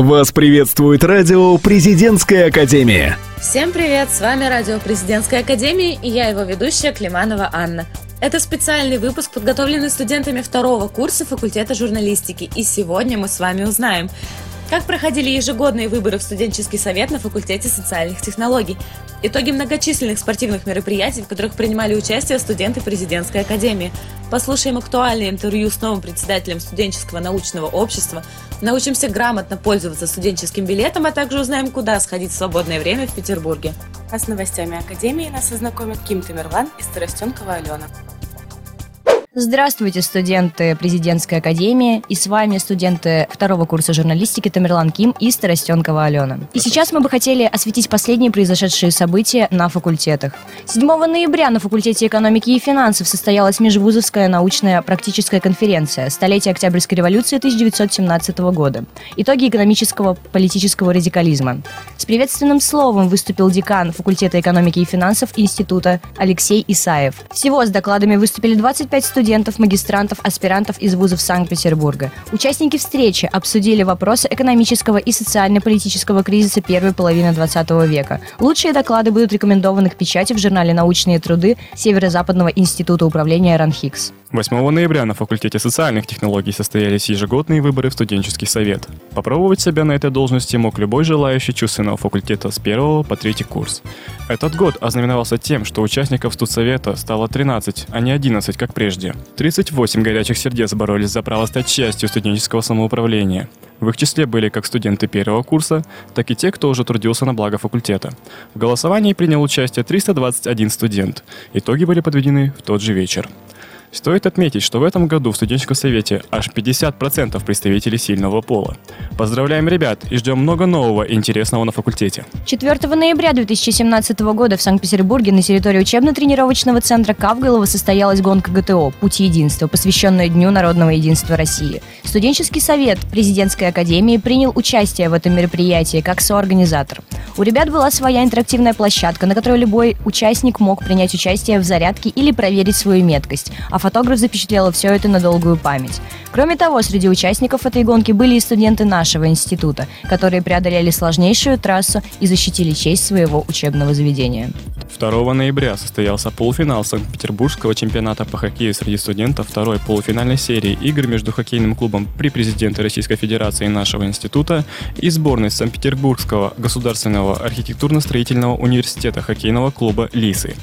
Вас приветствует радио «Президентская академия». Всем привет, с вами радио «Президентская академия» и я его ведущая Климанова Анна. Это специальный выпуск, подготовленный студентами второго курса факультета журналистики. И сегодня мы с вами узнаем, как проходили ежегодные выборы в студенческий совет на факультете социальных технологий? Итоги многочисленных спортивных мероприятий, в которых принимали участие студенты президентской академии. Послушаем актуальное интервью с новым председателем студенческого научного общества. Научимся грамотно пользоваться студенческим билетом, а также узнаем, куда сходить в свободное время в Петербурге. А с новостями Академии нас ознакомят Ким Тамерлан и Старостенкова Алена. Здравствуйте, студенты президентской академии, и с вами студенты второго курса журналистики Тамерлан Ким и Старостенкова Алена. И сейчас мы бы хотели осветить последние произошедшие события на факультетах. 7 ноября на факультете экономики и финансов состоялась межвузовская научная практическая конференция «Столетие Октябрьской революции 1917 года. Итоги экономического политического радикализма». С приветственным словом выступил декан факультета экономики и финансов Института Алексей Исаев. Всего с докладами выступили 25 студентов студентов, магистрантов, аспирантов из вузов Санкт-Петербурга. Участники встречи обсудили вопросы экономического и социально-политического кризиса первой половины 20 века. Лучшие доклады будут рекомендованы к печати в журнале «Научные труды» Северо-Западного института управления РАНХИКС. 8 ноября на факультете социальных технологий состоялись ежегодные выборы в студенческий совет. Попробовать себя на этой должности мог любой желающий чувственного факультета с первого по третий курс. Этот год ознаменовался тем, что участников студсовета стало 13, а не 11, как прежде. 38 горячих сердец боролись за право стать частью студенческого самоуправления. В их числе были как студенты первого курса, так и те, кто уже трудился на благо факультета. В голосовании принял участие 321 студент. Итоги были подведены в тот же вечер. Стоит отметить, что в этом году в студенческом совете аж 50% представителей сильного пола. Поздравляем ребят и ждем много нового и интересного на факультете. 4 ноября 2017 года в Санкт-Петербурге на территории учебно-тренировочного центра Кавголова состоялась гонка ГТО «Путь единства», посвященная Дню народного единства России. Студенческий совет президентской академии принял участие в этом мероприятии как соорганизатор. У ребят была своя интерактивная площадка, на которой любой участник мог принять участие в зарядке или проверить свою меткость, а фотограф запечатлел все это на долгую память. Кроме того, среди участников этой гонки были и студенты нашего института, которые преодолели сложнейшую трассу и защитили честь своего учебного заведения. 2 ноября состоялся полуфинал Санкт-Петербургского чемпионата по хоккею среди студентов второй полуфинальной серии игр между хоккейным клубом при президенте Российской Федерации нашего института и сборной Санкт-Петербургского государственного архитектурно-строительного университета хоккейного клуба «Лисы».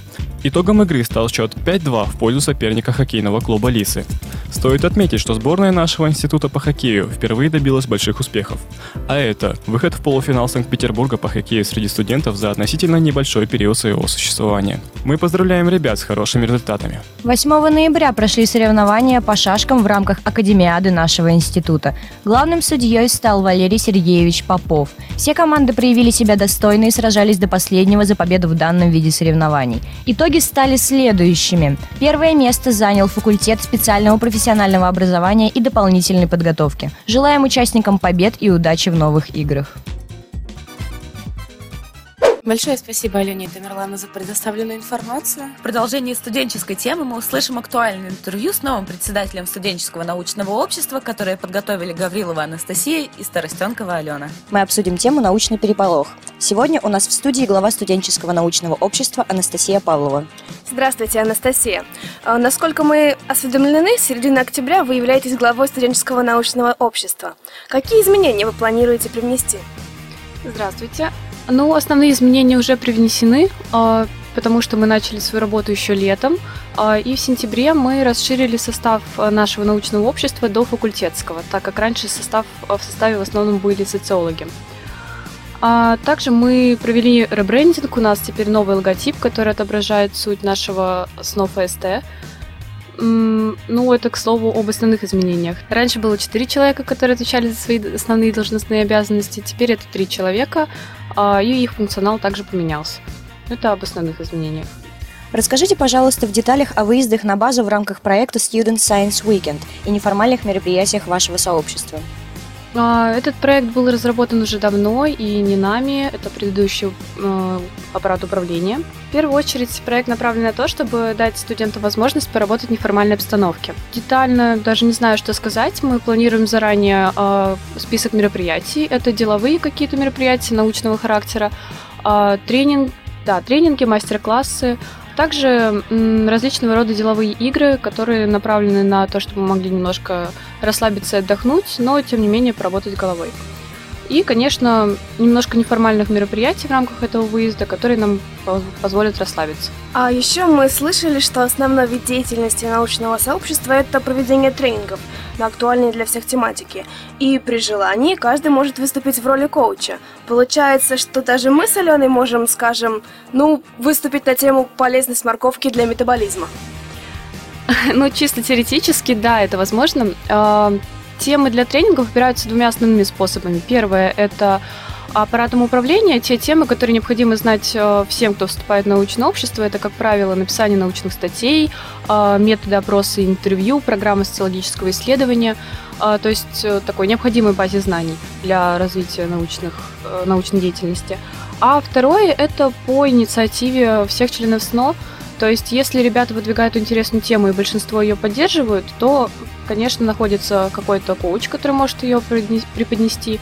Итогом игры стал счет 5-2 в пользу соперника хоккейного клуба «Лисы». Стоит отметить, что сборная нашего института по хоккею впервые добилась больших успехов. А это выход в полуфинал Санкт-Петербурга по хоккею среди студентов за относительно небольшой период своего существования. Мы поздравляем ребят с хорошими результатами. 8 ноября прошли соревнования по шашкам в рамках Академиады нашего института. Главным судьей стал Валерий Сергеевич Попов. Все команды проявили себя достойно и сражались до последнего за победу в данном виде соревнований. Итог Итоги стали следующими. Первое место занял факультет специального профессионального образования и дополнительной подготовки. Желаем участникам побед и удачи в новых играх. Большое спасибо Алене Тамерлану за предоставленную информацию. В продолжении студенческой темы мы услышим актуальное интервью с новым председателем студенческого научного общества, которое подготовили Гаврилова Анастасия и Старостенкова Алена. Мы обсудим тему «Научный переполох». Сегодня у нас в студии глава студенческого научного общества Анастасия Павлова. Здравствуйте, Анастасия. А, насколько мы осведомлены, с середины октября вы являетесь главой студенческого научного общества. Какие изменения вы планируете привнести? Здравствуйте. Ну, основные изменения уже привнесены, а, потому что мы начали свою работу еще летом, а, и в сентябре мы расширили состав нашего научного общества до факультетского, так как раньше состав, в составе в основном были социологи. А также мы провели ребрендинг, у нас теперь новый логотип, который отображает суть нашего СНО ФСТ. Ну, это, к слову, об основных изменениях. Раньше было четыре человека, которые отвечали за свои основные должностные обязанности. Теперь это три человека, а, и их функционал также поменялся. Это об основных изменениях. Расскажите, пожалуйста, в деталях о выездах на базу в рамках проекта Student Science Weekend и неформальных мероприятиях вашего сообщества. А, этот проект был разработан уже давно и не нами, это предыдущий э, аппарат управления. В первую очередь проект направлен на то, чтобы дать студентам возможность поработать в неформальной обстановке. Детально даже не знаю, что сказать. Мы планируем заранее э, список мероприятий. Это деловые какие-то мероприятия научного характера, э, тренинг, да, тренинги, мастер-классы, также различного рода деловые игры, которые направлены на то, чтобы мы могли немножко расслабиться и отдохнуть, но тем не менее поработать головой. И, конечно, немножко неформальных мероприятий в рамках этого выезда, которые нам позволят расслабиться. А еще мы слышали, что основной вид деятельности научного сообщества – это проведение тренингов на актуальные для всех тематики. И при желании каждый может выступить в роли коуча. Получается, что даже мы с Аленой можем, скажем, ну, выступить на тему полезность морковки для метаболизма. Ну, чисто теоретически, да, это возможно. Темы для тренингов выбираются двумя основными способами. Первое – это аппаратом управления, те темы, которые необходимо знать э, всем, кто вступает в научное общество, это, как правило, написание научных статей, э, методы опроса и интервью, программы социологического исследования, э, то есть такой необходимой базе знаний для развития научных, научной деятельности. А второе – это по инициативе всех членов СНО, то есть если ребята выдвигают интересную тему и большинство ее поддерживают, то конечно, находится какой-то коуч, который может ее преподнести.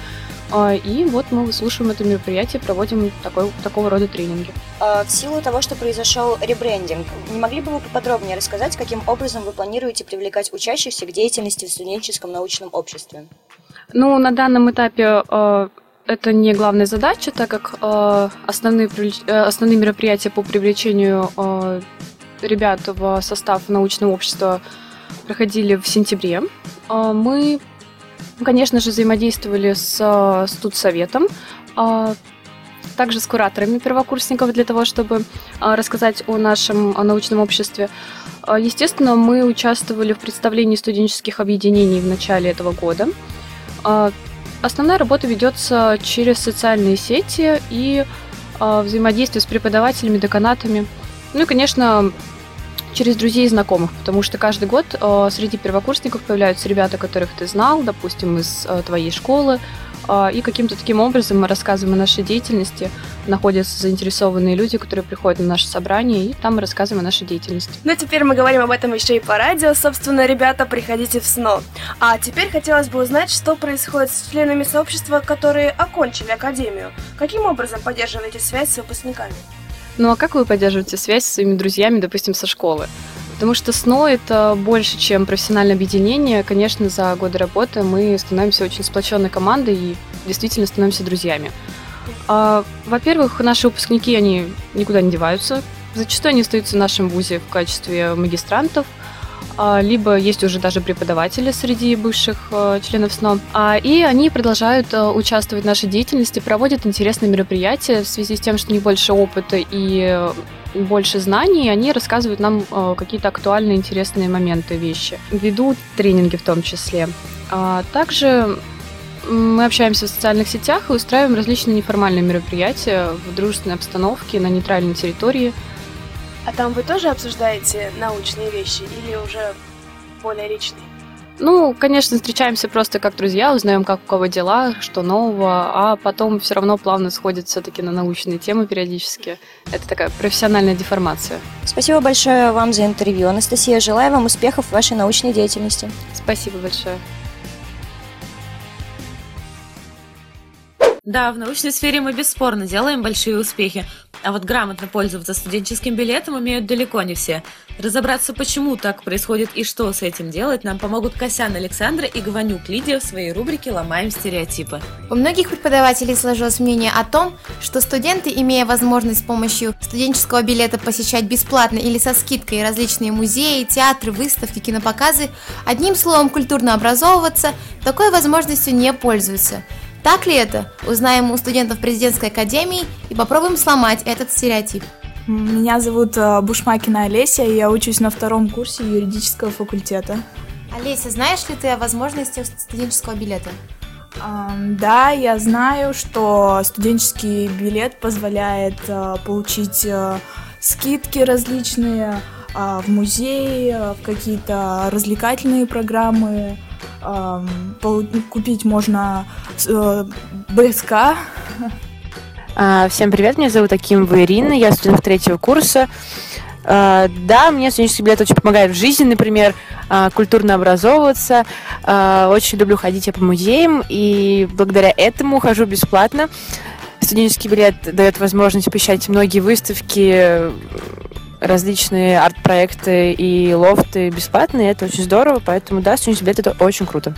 А, и вот мы выслушиваем это мероприятие, проводим такой, такого рода тренинги. А, в силу того, что произошел ребрендинг, не могли бы вы поподробнее рассказать, каким образом вы планируете привлекать учащихся к деятельности в студенческом научном обществе? Ну, на данном этапе э, это не главная задача, так как э, основные, э, основные мероприятия по привлечению э, ребят в состав научного общества проходили в сентябре. А, мы, конечно же, взаимодействовали с а, студсоветом, а, также с кураторами первокурсников для того, чтобы рассказать о нашем научном обществе. Естественно, мы участвовали в представлении студенческих объединений в начале этого года. Основная работа ведется через социальные сети и взаимодействие с преподавателями, деканатами. Ну и, конечно, через друзей и знакомых, потому что каждый год э, среди первокурсников появляются ребята, которых ты знал, допустим, из э, твоей школы, и каким-то таким образом мы рассказываем о нашей деятельности, находятся заинтересованные люди, которые приходят на наше собрание, и там мы рассказываем о нашей деятельности. Ну, теперь мы говорим об этом еще и по радио. Собственно, ребята, приходите в СНО. А теперь хотелось бы узнать, что происходит с членами сообщества, которые окончили академию. Каким образом поддерживаете связь с выпускниками? Ну а как вы поддерживаете связь с своими друзьями, допустим, со школы? Потому что СНО – это больше, чем профессиональное объединение. Конечно, за годы работы мы становимся очень сплоченной командой и действительно становимся друзьями. А, во-первых, наши выпускники, они никуда не деваются. Зачастую они остаются в нашем вузе в качестве магистрантов – либо есть уже даже преподаватели среди бывших э, членов СНО. А, и они продолжают э, участвовать в нашей деятельности, проводят интересные мероприятия в связи с тем, что у них больше опыта и больше знаний, они рассказывают нам э, какие-то актуальные, интересные моменты, вещи. Ведут тренинги в том числе. А также мы общаемся в социальных сетях и устраиваем различные неформальные мероприятия в дружественной обстановке на нейтральной территории – а там вы тоже обсуждаете научные вещи или уже более личные? Ну, конечно, встречаемся просто как друзья, узнаем, как у кого дела, что нового, а потом все равно плавно сходит все-таки на научные темы периодически. Это такая профессиональная деформация. Спасибо большое вам за интервью, Анастасия. Желаю вам успехов в вашей научной деятельности. Спасибо большое. Да, в научной сфере мы бесспорно делаем большие успехи, а вот грамотно пользоваться студенческим билетом умеют далеко не все. Разобраться, почему так происходит и что с этим делать, нам помогут Косян Александра и Гванюк Лидия в своей рубрике «Ломаем стереотипы». У многих преподавателей сложилось мнение о том, что студенты, имея возможность с помощью студенческого билета посещать бесплатно или со скидкой различные музеи, театры, выставки, кинопоказы, одним словом культурно образовываться, такой возможностью не пользуются – так ли это? Узнаем у студентов президентской академии и попробуем сломать этот стереотип. Меня зовут э, Бушмакина Олеся, и я учусь на втором курсе юридического факультета. Олеся, знаешь ли ты о возможности студенческого билета? Да, я знаю, что студенческий билет позволяет э, получить э, скидки различные в музеи, в какие-то развлекательные программы, купить можно э, БСК. А, всем привет, меня зовут Акимова Ирина, я студент третьего курса. А, да, мне студенческий билет очень помогает в жизни, например, а, культурно образовываться. Очень люблю ходить по музеям, и благодаря этому хожу бесплатно. Студенческий билет дает возможность посещать многие выставки, различные арт-проекты и лофты бесплатные. Это очень здорово, поэтому да, студенческий билет это очень круто.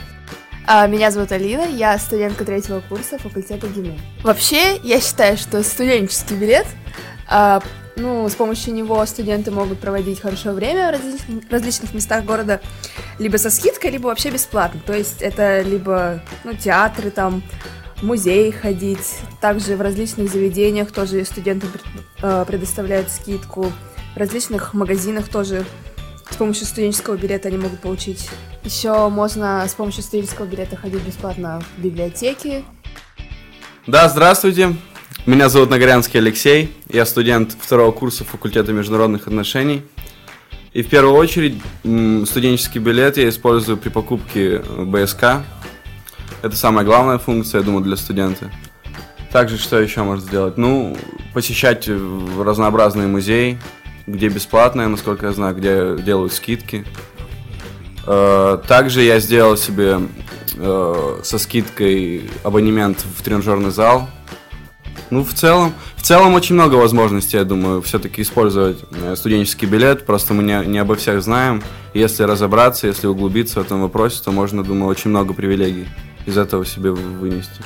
Меня зовут Алина, я студентка третьего курса факультета ГИМО. Вообще, я считаю, что студенческий билет ну, с помощью него студенты могут проводить хорошее время в различных, различных местах города, либо со скидкой, либо вообще бесплатно. То есть это либо ну, театры, там, музей ходить, также в различных заведениях тоже студентам э, предоставляют скидку, различных магазинах тоже с помощью студенческого билета они могут получить. Еще можно с помощью студенческого билета ходить бесплатно в библиотеки. Да, здравствуйте. Меня зовут Нагорянский Алексей, я студент второго курса факультета международных отношений. И в первую очередь студенческий билет я использую при покупке БСК. Это самая главная функция, я думаю, для студента. Также что еще можно сделать? Ну, посещать разнообразные музеи, где бесплатно, насколько я знаю, где делают скидки. Э, также я сделал себе э, со скидкой абонемент в тренажерный зал, ну, в целом, в целом очень много возможностей, я думаю, все-таки использовать э, студенческий билет. Просто мы не, не обо всех знаем. Если разобраться, если углубиться в этом вопросе, то можно, думаю, очень много привилегий из этого себе вынести.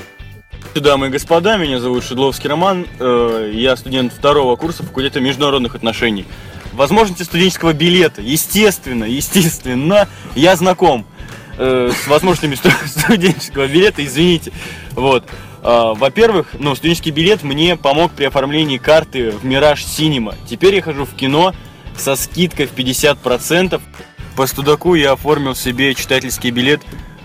Дамы и господа, меня зовут Шедловский Роман, э, я студент второго курса факультета международных отношений. Возможности студенческого билета, естественно, естественно, я знаком э, с возможностями студенческого билета, извините. Вот. А, во-первых, ну, студенческий билет мне помог при оформлении карты в Мираж Синема. Теперь я хожу в кино со скидкой в 50%. По студаку я оформил себе читательский билет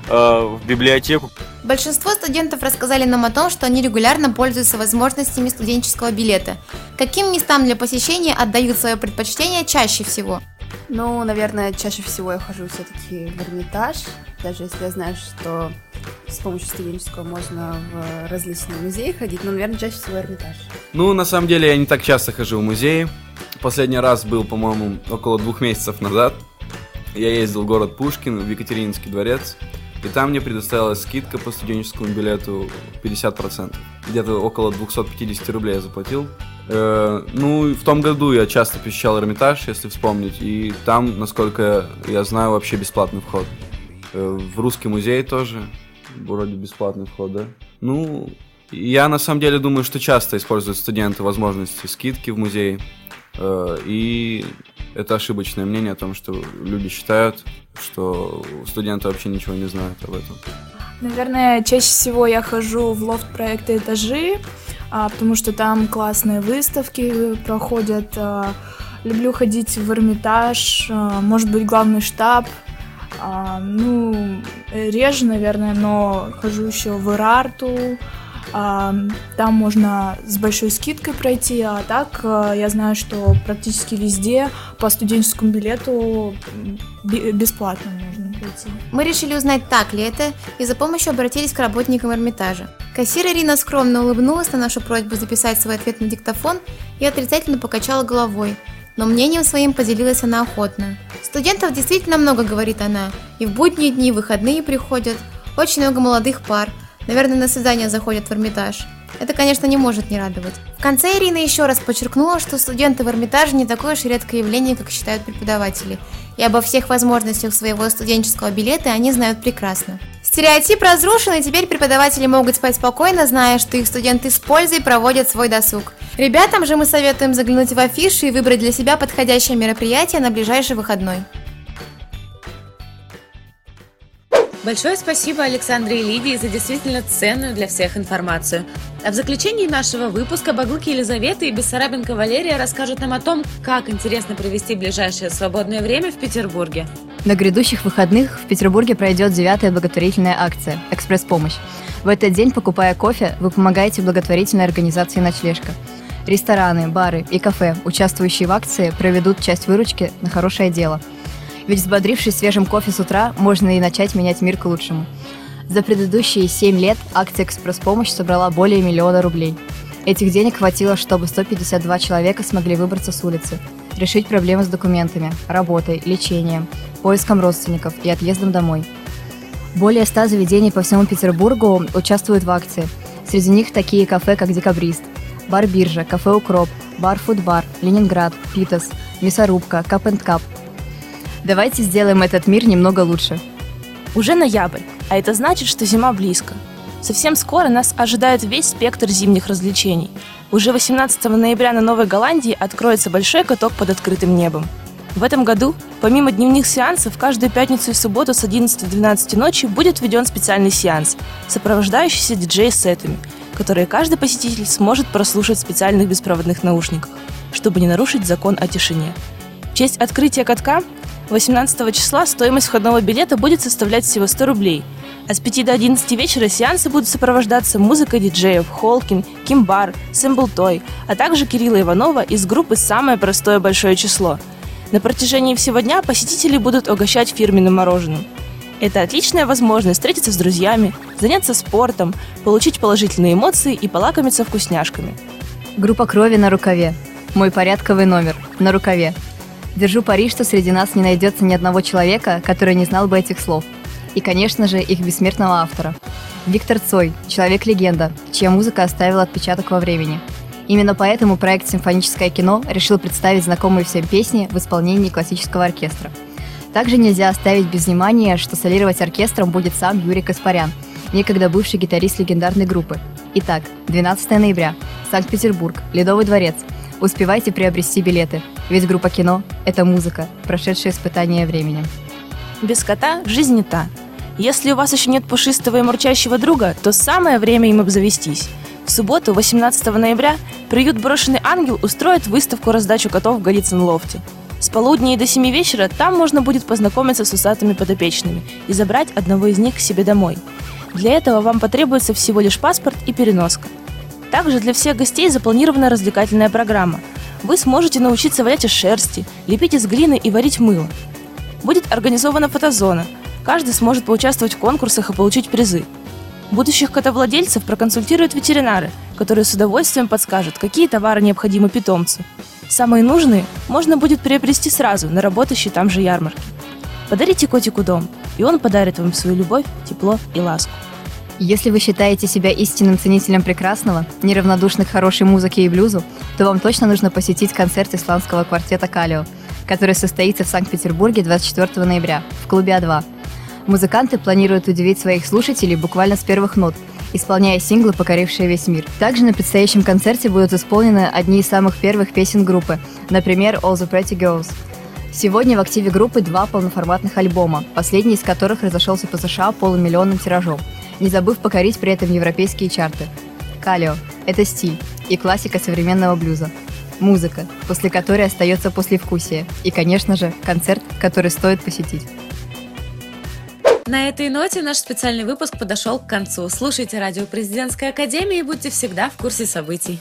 в библиотеку. Большинство студентов рассказали нам о том, что они регулярно пользуются возможностями студенческого билета. Каким местам для посещения отдают свое предпочтение чаще всего? Ну, наверное, чаще всего я хожу все-таки в Эрмитаж, даже если я знаю, что с помощью студенческого можно в различные музеи ходить, но, наверное, чаще всего Эрмитаж. Ну, на самом деле, я не так часто хожу в музеи. Последний раз был, по-моему, около двух месяцев назад. Я ездил в город Пушкин, в Екатерининский дворец, и там мне предоставилась скидка по студенческому билету 50%. Где-то около 250 рублей я заплатил. Э, ну, в том году я часто посещал Эрмитаж, если вспомнить, и там, насколько я знаю, вообще бесплатный вход. Э, в Русский музей тоже вроде бесплатный вход, да? Ну, я на самом деле думаю, что часто используют студенты возможности скидки в музее. Э, и это ошибочное мнение о том, что люди считают, что студенты вообще ничего не знают об этом. Наверное, чаще всего я хожу в лофт проекта «Этажи», а, потому что там классные выставки проходят. А, люблю ходить в Эрмитаж, а, может быть, главный штаб. Ну, реже, наверное, но хожу еще в Ирарту, там можно с большой скидкой пройти, а так я знаю, что практически везде по студенческому билету бесплатно можно пройти. Мы решили узнать, так ли это, и за помощью обратились к работникам Эрмитажа. Кассир Ирина скромно улыбнулась на нашу просьбу записать свой ответ на диктофон и отрицательно покачала головой, но мнением своим поделилась она охотно. Студентов действительно много, говорит она, и в будние дни, и выходные приходят. Очень много молодых пар, наверное, на свидание заходят в Эрмитаж. Это, конечно, не может не радовать. В конце Ирина еще раз подчеркнула, что студенты в Эрмитаже не такое уж редкое явление, как считают преподаватели, и обо всех возможностях своего студенческого билета они знают прекрасно. Стереотип разрушен, и теперь преподаватели могут спать спокойно, зная, что их студенты с пользой проводят свой досуг. Ребятам же мы советуем заглянуть в афиши и выбрать для себя подходящее мероприятие на ближайший выходной. Большое спасибо Александре и Лидии за действительно ценную для всех информацию. А в заключении нашего выпуска Багуки Елизавета и Бессарабенко Валерия расскажут нам о том, как интересно провести ближайшее свободное время в Петербурге. На грядущих выходных в Петербурге пройдет девятая благотворительная акция «Экспресс-помощь». В этот день, покупая кофе, вы помогаете благотворительной организации «Ночлежка». Рестораны, бары и кафе, участвующие в акции, проведут часть выручки на хорошее дело – Ведь взбодрившись свежим кофе с утра, можно и начать менять мир к лучшему. За предыдущие 7 лет акция «Экспресс-помощь» собрала более миллиона рублей. Этих денег хватило, чтобы 152 человека смогли выбраться с улицы, решить проблемы с документами, работой, лечением, поиском родственников и отъездом домой. Более 100 заведений по всему Петербургу участвуют в акции. Среди них такие кафе, как «Декабрист», бар «Биржа», кафе «Укроп», бар «Фудбар», «Ленинград», «Питас», «Мясорубка», «Кап энд Кап». Давайте сделаем этот мир немного лучше. Уже ноябрь, а это значит, что зима близко. Совсем скоро нас ожидает весь спектр зимних развлечений. Уже 18 ноября на Новой Голландии откроется большой каток под открытым небом. В этом году, помимо дневных сеансов, каждую пятницу и субботу с 11 до 12 ночи будет введен специальный сеанс, сопровождающийся диджей-сетами, которые каждый посетитель сможет прослушать в специальных беспроводных наушниках, чтобы не нарушить закон о тишине. В честь открытия катка 18 числа стоимость входного билета будет составлять всего 100 рублей, а с 5 до 11 вечера сеансы будут сопровождаться музыкой диджеев Холкин, Кимбар, Сэмблтой, а также Кирилла Иванова из группы «Самое простое большое число». На протяжении всего дня посетители будут угощать фирменным мороженым. Это отличная возможность встретиться с друзьями, заняться спортом, получить положительные эмоции и полакомиться вкусняшками. Группа крови на рукаве. Мой порядковый номер. На рукаве. Держу пари, что среди нас не найдется ни одного человека, который не знал бы этих слов. И, конечно же, их бессмертного автора. Виктор Цой, человек-легенда, чья музыка оставила отпечаток во времени. Именно поэтому проект «Симфоническое кино» решил представить знакомые всем песни в исполнении классического оркестра. Также нельзя оставить без внимания, что солировать оркестром будет сам Юрий Каспарян, некогда бывший гитарист легендарной группы. Итак, 12 ноября, Санкт-Петербург, Ледовый дворец. Успевайте приобрести билеты, ведь группа кино – это музыка, прошедшая испытание временем. Без кота жизнь не та. Если у вас еще нет пушистого и мурчащего друга, то самое время им обзавестись. В субботу, 18 ноября, приют «Брошенный ангел» устроит выставку-раздачу котов в Голицын-лофте. С полудня и до 7 вечера там можно будет познакомиться с усатыми подопечными и забрать одного из них к себе домой. Для этого вам потребуется всего лишь паспорт и переноска. Также для всех гостей запланирована развлекательная программа. Вы сможете научиться валять из шерсти, лепить из глины и варить мыло. Будет организована фотозона. Каждый сможет поучаствовать в конкурсах и получить призы. Будущих котовладельцев проконсультируют ветеринары, которые с удовольствием подскажут, какие товары необходимы питомцу. Самые нужные можно будет приобрести сразу на работающей там же ярмарке. Подарите котику дом, и он подарит вам свою любовь, тепло и ласку. Если вы считаете себя истинным ценителем прекрасного, неравнодушных хорошей музыке и блюзу, то вам точно нужно посетить концерт исландского квартета «Калио», который состоится в Санкт-Петербурге 24 ноября в клубе А2. Музыканты планируют удивить своих слушателей буквально с первых нот, исполняя синглы, покорившие весь мир. Также на предстоящем концерте будут исполнены одни из самых первых песен группы, например, All the Pretty Girls. Сегодня в активе группы два полноформатных альбома, последний из которых разошелся по США полумиллионным тиражом, не забыв покорить при этом европейские чарты. Калио – это стиль и классика современного блюза. Музыка, после которой остается послевкусие. И, конечно же, концерт, который стоит посетить. На этой ноте наш специальный выпуск подошел к концу. Слушайте радио Президентской Академии и будьте всегда в курсе событий.